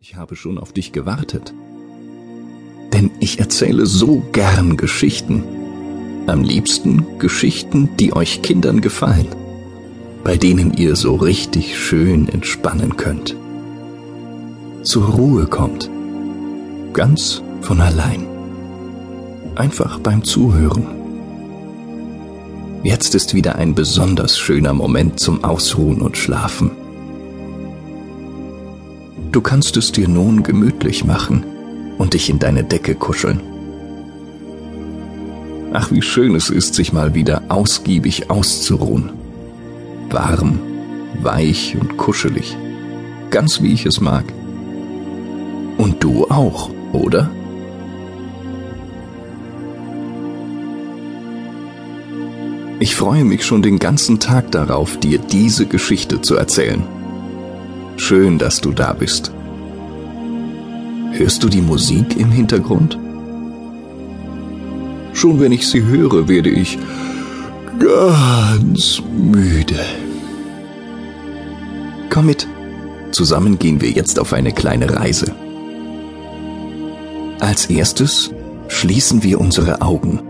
Ich habe schon auf dich gewartet. Denn ich erzähle so gern Geschichten. Am liebsten Geschichten, die euch Kindern gefallen, bei denen ihr so richtig schön entspannen könnt. Zur Ruhe kommt. Ganz von allein. Einfach beim Zuhören. Jetzt ist wieder ein besonders schöner Moment zum Ausruhen und Schlafen. Du kannst es dir nun gemütlich machen und dich in deine Decke kuscheln. Ach, wie schön es ist, sich mal wieder ausgiebig auszuruhen. Warm, weich und kuschelig. Ganz wie ich es mag. Und du auch, oder? Ich freue mich schon den ganzen Tag darauf, dir diese Geschichte zu erzählen. Schön, dass du da bist. Hörst du die Musik im Hintergrund? Schon wenn ich sie höre, werde ich ganz müde. Komm mit. Zusammen gehen wir jetzt auf eine kleine Reise. Als erstes schließen wir unsere Augen.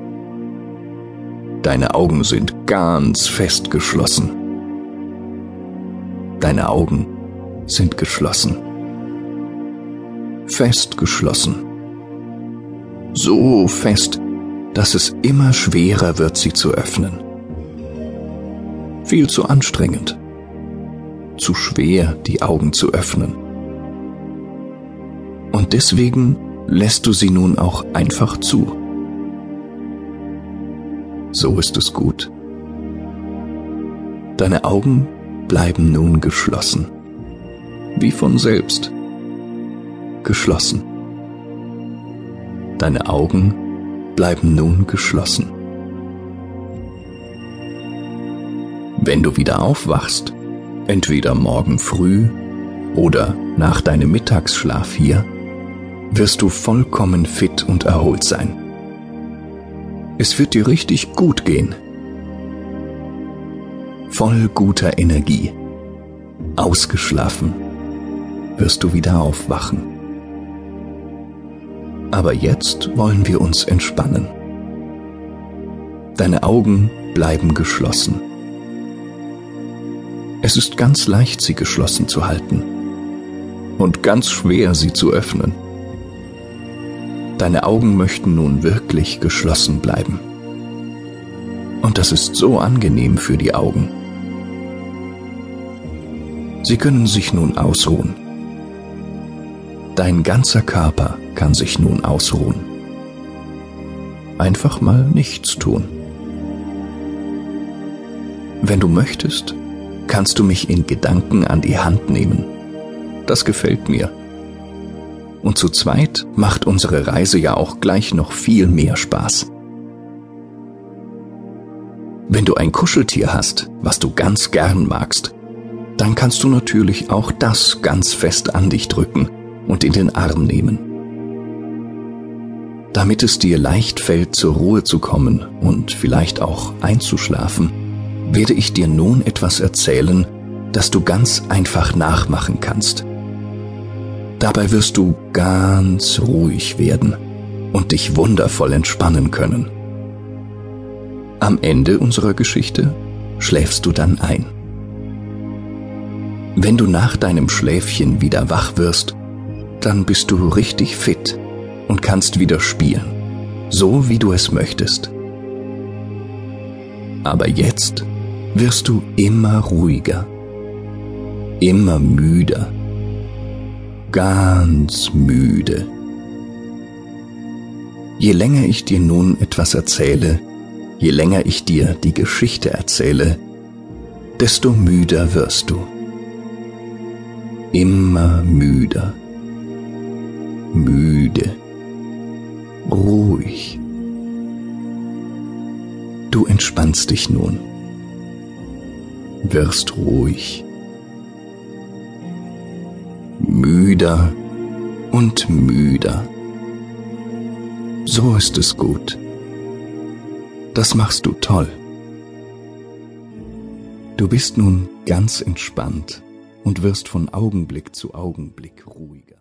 Deine Augen sind ganz fest geschlossen. Deine Augen sind geschlossen. Fest geschlossen. So fest, dass es immer schwerer wird, sie zu öffnen. Viel zu anstrengend. Zu schwer, die Augen zu öffnen. Und deswegen lässt du sie nun auch einfach zu. So ist es gut. Deine Augen bleiben nun geschlossen wie von selbst. Geschlossen. Deine Augen bleiben nun geschlossen. Wenn du wieder aufwachst, entweder morgen früh oder nach deinem Mittagsschlaf hier, wirst du vollkommen fit und erholt sein. Es wird dir richtig gut gehen. Voll guter Energie. Ausgeschlafen wirst du wieder aufwachen. Aber jetzt wollen wir uns entspannen. Deine Augen bleiben geschlossen. Es ist ganz leicht, sie geschlossen zu halten und ganz schwer, sie zu öffnen. Deine Augen möchten nun wirklich geschlossen bleiben. Und das ist so angenehm für die Augen. Sie können sich nun ausruhen. Dein ganzer Körper kann sich nun ausruhen. Einfach mal nichts tun. Wenn du möchtest, kannst du mich in Gedanken an die Hand nehmen. Das gefällt mir. Und zu zweit macht unsere Reise ja auch gleich noch viel mehr Spaß. Wenn du ein Kuscheltier hast, was du ganz gern magst, dann kannst du natürlich auch das ganz fest an dich drücken und in den Arm nehmen. Damit es dir leicht fällt, zur Ruhe zu kommen und vielleicht auch einzuschlafen, werde ich dir nun etwas erzählen, das du ganz einfach nachmachen kannst. Dabei wirst du ganz ruhig werden und dich wundervoll entspannen können. Am Ende unserer Geschichte schläfst du dann ein. Wenn du nach deinem Schläfchen wieder wach wirst, dann bist du richtig fit und kannst wieder spielen, so wie du es möchtest. Aber jetzt wirst du immer ruhiger, immer müder, ganz müde. Je länger ich dir nun etwas erzähle, je länger ich dir die Geschichte erzähle, desto müder wirst du. Immer müder müde, ruhig. Du entspannst dich nun, wirst ruhig, müder und müder. So ist es gut. Das machst du toll. Du bist nun ganz entspannt und wirst von Augenblick zu Augenblick ruhiger.